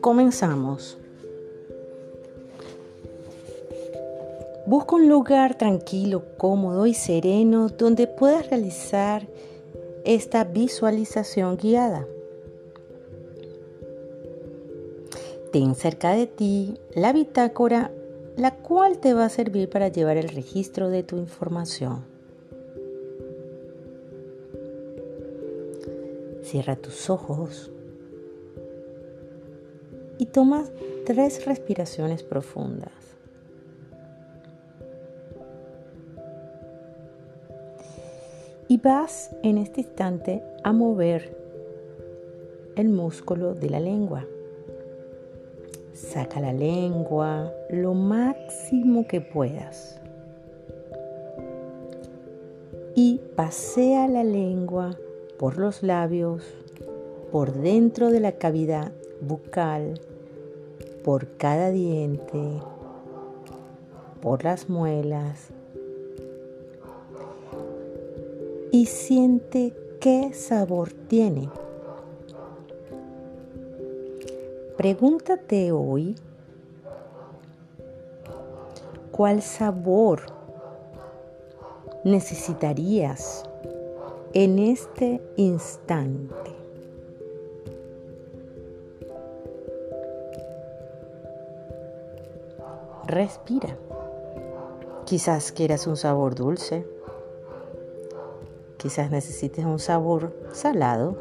Comenzamos. Busca un lugar tranquilo, cómodo y sereno donde puedas realizar esta visualización guiada. Ten cerca de ti la bitácora, la cual te va a servir para llevar el registro de tu información. Cierra tus ojos y toma tres respiraciones profundas. Y vas en este instante a mover el músculo de la lengua. Saca la lengua lo máximo que puedas. Y pasea la lengua por los labios, por dentro de la cavidad bucal, por cada diente, por las muelas y siente qué sabor tiene. Pregúntate hoy cuál sabor necesitarías en este instante. Respira. Quizás quieras un sabor dulce. Quizás necesites un sabor salado.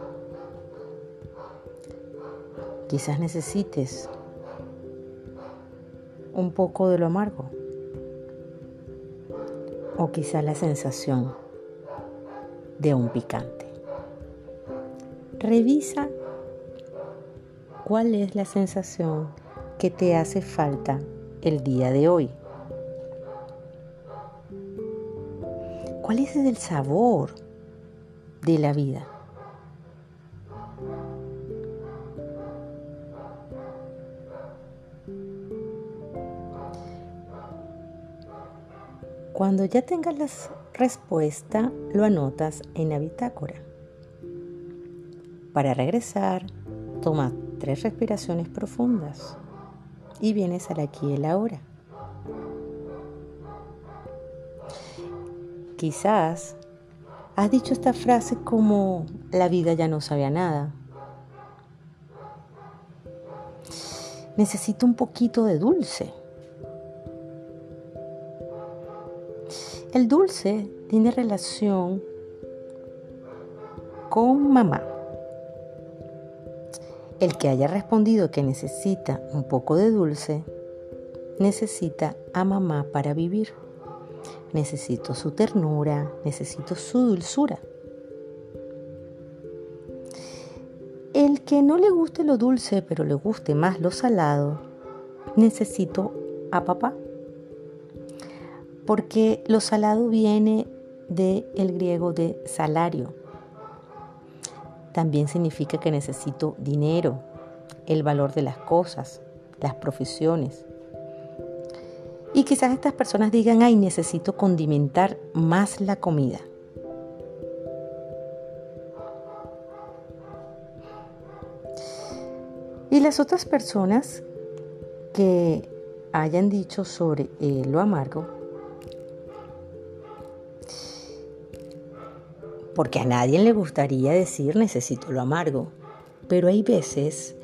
Quizás necesites un poco de lo amargo. O quizás la sensación de un picante. Revisa cuál es la sensación que te hace falta el día de hoy? ¿Cuál es el sabor de la vida? Cuando ya tengas la respuesta, lo anotas en la bitácora. Para regresar, toma tres respiraciones profundas y vienes al aquí y el ahora. Quizás has dicho esta frase como la vida ya no sabía nada. Necesito un poquito de dulce. El dulce tiene relación con mamá. El que haya respondido que necesita un poco de dulce, necesita a mamá para vivir. Necesito su ternura, necesito su dulzura. El que no le guste lo dulce, pero le guste más lo salado, necesito a papá. Porque lo salado viene del el griego de salario, también significa que necesito dinero, el valor de las cosas, las profesiones. Y quizás estas personas digan, ay, necesito condimentar más la comida. Y las otras personas que hayan dicho sobre eh, lo amargo, porque a nadie le gustaría decir necesito lo amargo, pero hay veces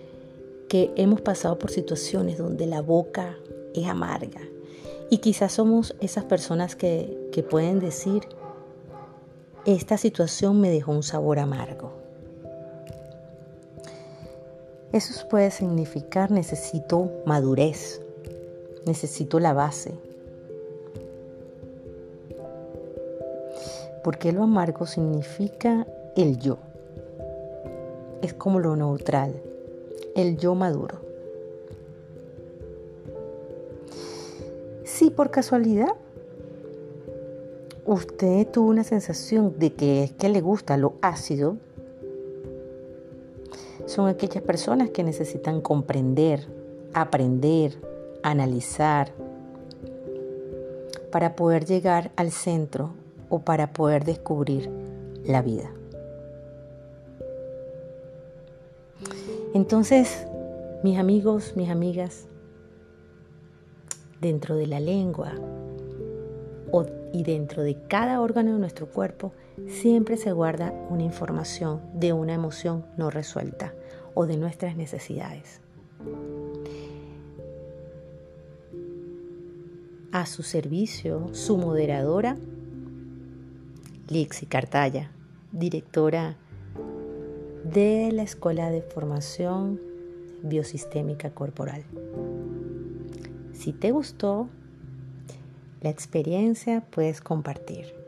que hemos pasado por situaciones donde la boca es amarga. Y quizás somos esas personas que, que pueden decir, esta situación me dejó un sabor amargo. Eso puede significar necesito madurez, necesito la base, porque lo amargo significa el yo. Es como lo neutral, el yo maduro. Si por casualidad usted tuvo una sensación de que es que le gusta lo ácido, son aquellas personas que necesitan comprender, aprender, analizar, para poder llegar al centro o para poder descubrir la vida. Entonces, mis amigos, mis amigas, dentro de la lengua y dentro de cada órgano de nuestro cuerpo, siempre se guarda una información de una emoción no resuelta o de nuestras necesidades. A su servicio, su moderadora, Lixi Cartaya, directora de la Escuela de Formación Biosistémica Corporal. Si te gustó la experiencia, puedes compartir.